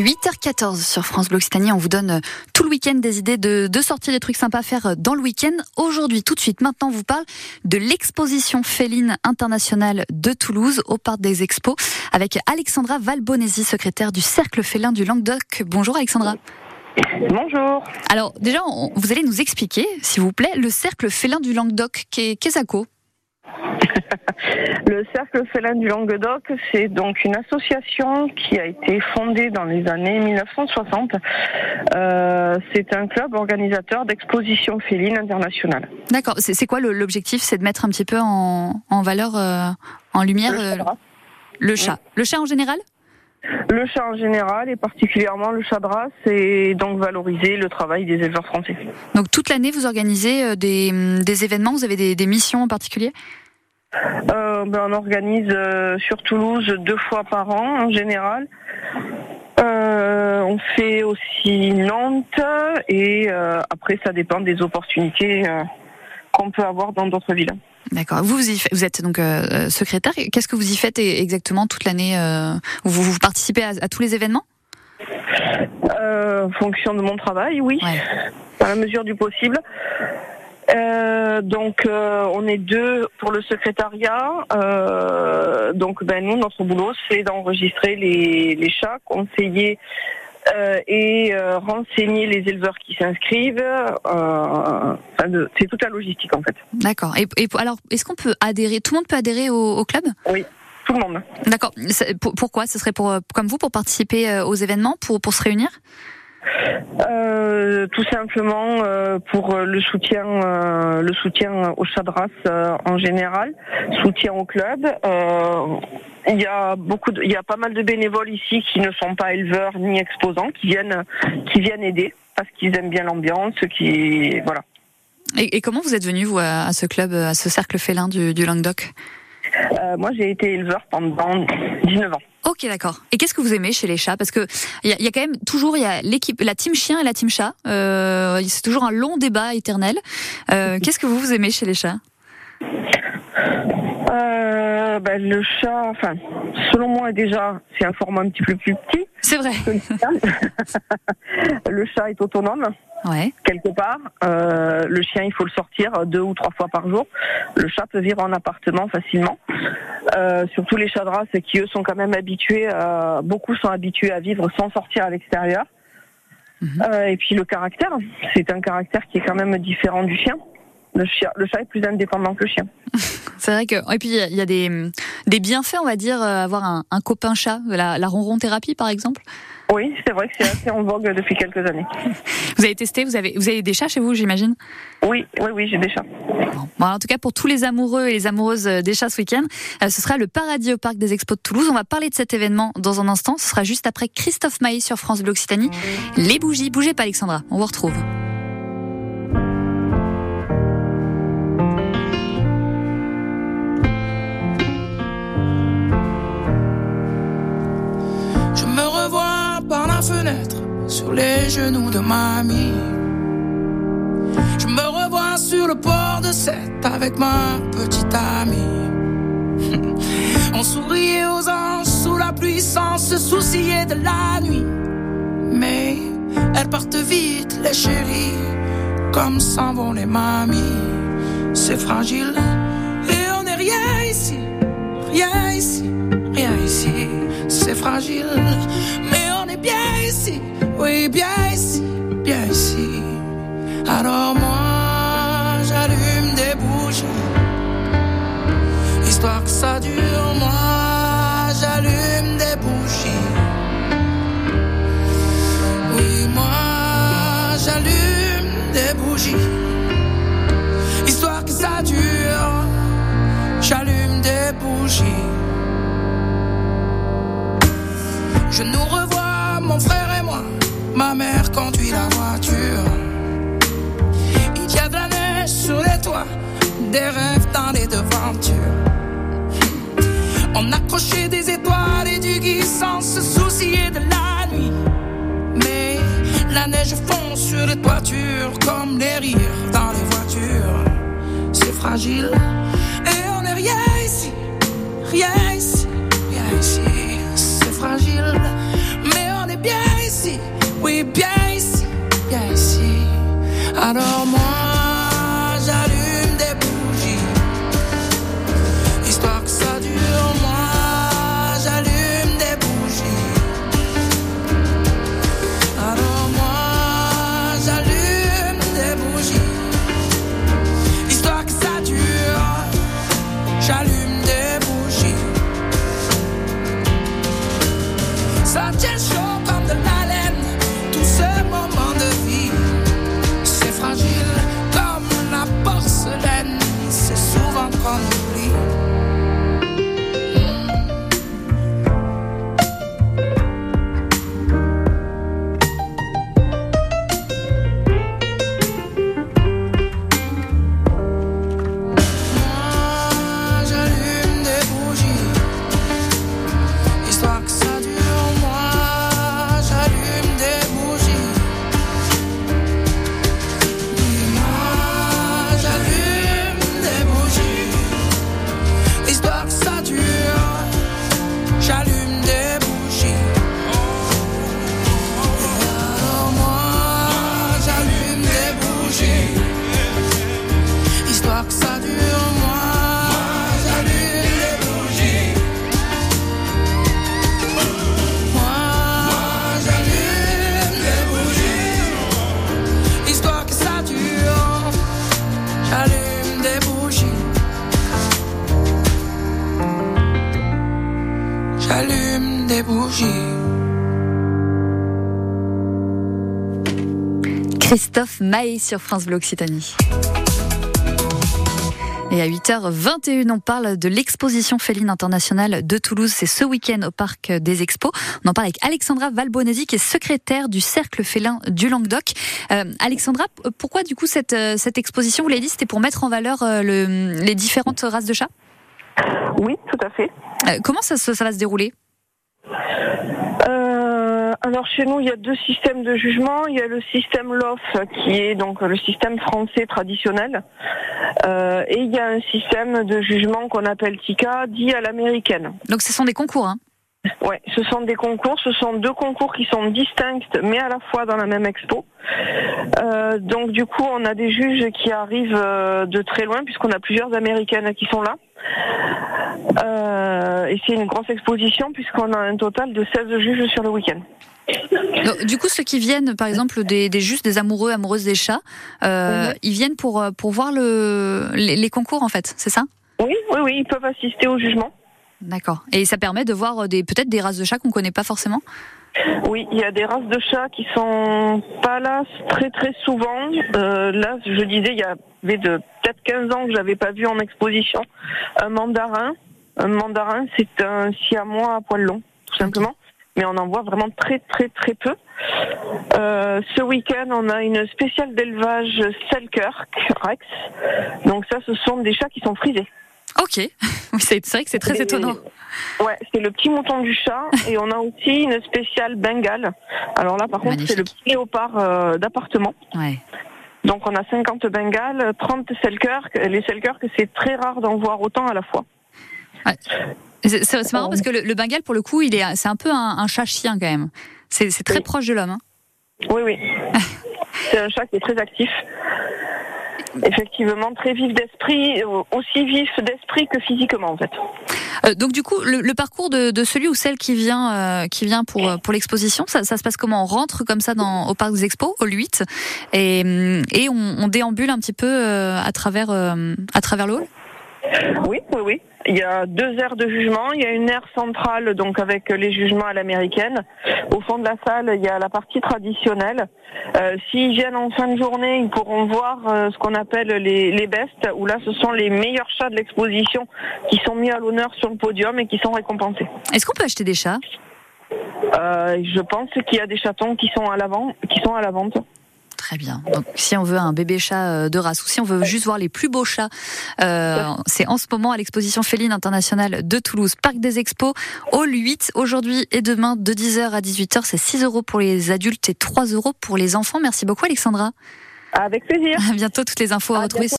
8h14 sur France Bleu Occitanie. On vous donne euh, tout le week-end des idées de, de sortir des trucs sympas à faire euh, dans le week-end. Aujourd'hui, tout de suite, maintenant, on vous parle de l'exposition féline internationale de Toulouse au Parc des Expos avec Alexandra Valbonesi, secrétaire du Cercle félin du Languedoc. Bonjour Alexandra. Bonjour. Alors déjà, vous allez nous expliquer, s'il vous plaît, le Cercle félin du Languedoc. Qu'est-ce que le Cercle félin du Languedoc, c'est donc une association qui a été fondée dans les années 1960. Euh, c'est un club organisateur d'expositions félines internationales. D'accord. C'est quoi l'objectif? C'est de mettre un petit peu en, valeur, euh, en lumière le, euh, le chat. Le chat en général? Le chat en général et particulièrement le chat de race et donc valoriser le travail des éleveurs français. Donc toute l'année vous organisez des, des événements, vous avez des, des missions en particulier? Euh, ben, On organise euh, sur Toulouse deux fois par an en général. Euh, on fait aussi Nantes et euh, après ça dépend des opportunités qu'on peut avoir dans d'autres villes. D'accord. Vous, vous, êtes donc secrétaire. Qu'est-ce que vous y faites exactement toute l'année vous, vous, participez à, tous les événements? En fonction de mon travail, oui, ouais. dans la mesure du possible. Euh, donc euh, on est deux pour le secrétariat. Euh, donc ben nous notre boulot c'est d'enregistrer les, les, chats, conseiller et renseigner les éleveurs qui s'inscrivent. c'est toute la logistique en fait. D'accord. Et, alors est-ce qu'on peut adhérer Tout le monde peut adhérer au, au club? Oui. Tout le monde. D'accord. Pourquoi? Ce serait pour comme vous pour participer aux événements, pour pour se réunir? Euh, tout simplement euh, pour le soutien, euh, le soutien au chat de race en général, soutien au club. il y a beaucoup, de, il y a pas mal de bénévoles ici qui ne sont pas éleveurs ni exposants, qui viennent, qui viennent aider parce qu'ils aiment bien l'ambiance, qui voilà. Et, comment vous êtes venu vous à, ce club, à ce cercle félin du, du Languedoc? Moi, j'ai été éleveur pendant 19 ans. Ok, d'accord. Et qu'est-ce que vous aimez chez les chats? Parce que il y, y, a quand même toujours il y a l'équipe, la team chien et la team chat. Euh, c'est toujours un long débat éternel. Euh, qu'est-ce que vous vous aimez chez les chats? Euh, ben, le chat, enfin, selon moi déjà, c'est un format un petit peu plus petit. C'est vrai. le chat est autonome. Ouais. Quelque part, euh, le chien, il faut le sortir deux ou trois fois par jour. Le chat peut vivre en appartement facilement. Euh, surtout les chats de race qui eux sont quand même habitués, euh, beaucoup sont habitués à vivre sans sortir à l'extérieur. Mhm. Euh, et puis le caractère, c'est un caractère qui est quand même différent du chien. Le, chien, le chat est plus indépendant que le chien. c'est vrai que et puis il y a des, des bienfaits, on va dire, euh, avoir un, un copain chat, la, la ronron thérapie par exemple? Oui, c'est vrai que c'est assez en vogue depuis quelques années. Vous avez testé, vous avez, vous avez des chats chez vous, j'imagine? Oui, oui, oui, j'ai des chats. Bon, en tout cas, pour tous les amoureux et les amoureuses euh, des chats ce week-end, euh, ce sera le Paradis au Parc des Expos de Toulouse. On va parler de cet événement dans un instant. Ce sera juste après Christophe Maïs sur France Bleu Occitanie. Les bougies, bougez pas Alexandra, on vous retrouve. Les genoux de mamie. Je me revois sur le port de Sète avec ma petite amie. On souriait aux anges sous la pluie sans se soucier de la nuit. Mais elles partent vite, les chéris, comme s'en vont les mamies. C'est fragile et on n'est rien ici, rien ici, rien ici. C'est fragile, oui, bien ici, bien ici. Alors moi, j'allume des bougies, histoire que ça dure. Moi, j'allume des bougies. Oui, moi, j'allume des bougies, histoire que ça dure. Ma mère conduit la voiture. Il y a de la neige sur les toits, des rêves dans les devantures. On accrochait des étoiles et du gui sans se soucier de la nuit. Mais la neige fond sur les toitures comme les rires dans les voitures. C'est fragile et on n'est rien ici, rien Alors moi, Christophe Maé sur France Bleu Occitanie. Et à 8h21, on parle de l'exposition féline internationale de Toulouse. C'est ce week-end au Parc des Expos. On en parle avec Alexandra Valbonesi, qui est secrétaire du Cercle félin du Languedoc. Euh, Alexandra, pourquoi du coup cette, euh, cette exposition, vous l'avez dit, c'était pour mettre en valeur euh, le- les différentes races de chats? Oui, tout à fait. Euh, Comment ça, va se dérouler? Alors chez nous, il y a deux systèmes de jugement. Il y a le système LOF qui est donc le système français traditionnel, Euh, et il y a un système de jugement qu'on appelle TICA, dit à l'américaine. Donc ce sont des concours. Hein Ouais, ce sont des concours, ce sont deux concours qui sont distincts, mais à la fois dans la même expo. Euh, donc du coup, on a des juges qui arrivent euh, de très loin, puisqu'on a plusieurs américaines qui sont là. Euh, et c'est une grosse exposition, puisqu'on a un total de 16 juges sur le week-end. Donc, du coup, ceux qui viennent, par exemple, des, des juste des amoureux, amoureuses des chats, euh, ils viennent pour, euh, pour voir le, les, les concours, en fait, c'est ça? Oui, oui, oui, ils peuvent assister au jugement. D'accord. Et ça permet de voir des peut-être des races de chats qu'on connaît pas forcément? Oui, il y a des races de chats qui sont pas là très très souvent. Euh, là, je disais, il y avait de peut-être 15 ans que j'avais pas vu en exposition un mandarin. Un mandarin, c'est un siamois à poil long, tout simplement. Mais on en voit vraiment très très très peu. Euh, ce week-end, on a une spéciale d'élevage Selkirk Rex. Donc ça, ce sont des chats qui sont frisés. Ok. C'est vrai que c'est très étonnant. Ouais, c'est le petit mouton du chat et on a aussi une spéciale Bengale. Alors là, par contre, c'est le petit léopard euh, d'appartement. Ouais. Donc on a 50 Bengales, 30 Selkirk. Les Selkirk, c'est très rare d'en voir autant à la fois. C'est marrant parce que le, le Bengale, pour le coup, il est, c'est un peu un, un chat-chien quand même. C'est c'est très Oui. proche de l'homme. hein. Oui, oui. c'est un chat qui est très actif. Effectivement, très vif d'esprit, euh, aussi vif d'esprit que physiquement en fait. Euh, donc du coup, le, le parcours de, de celui ou celle qui vient, euh, qui vient pour pour l'exposition, ça, ça se passe comment? On rentre comme ça dans, au parc des Expos, au 8, et, et on, on déambule un petit peu euh, à travers euh, à travers le. Oui, oui, oui. Il y a deux aires de jugement. Il y a une aire centrale, donc avec les jugements à l'américaine. Au fond de la salle, il y a la partie traditionnelle. Euh, S'ils viennent en fin de journée, ils pourront voir euh, ce qu'on appelle les, les bestes, où là, ce sont les meilleurs chats de l'exposition qui sont mis à l'honneur sur le podium et qui sont récompensés. Est-ce qu'on peut acheter des chats? Euh, je pense qu'il y a des chatons qui sont à l'avant, qui sont à la vente. Très bien. Donc, si on veut un bébé chat euh, de race ou si on veut juste voir les plus beaux chats, euh, c'est en ce moment à l'exposition féline internationale de Toulouse, Parc des Expos, Hall 8, aujourd'hui et demain de 10h à 18h. C'est 6 euros pour les adultes et 3 euros pour les enfants. Merci beaucoup, Alexandra. Avec plaisir. À bientôt. Toutes les infos à À retrouver bientôt.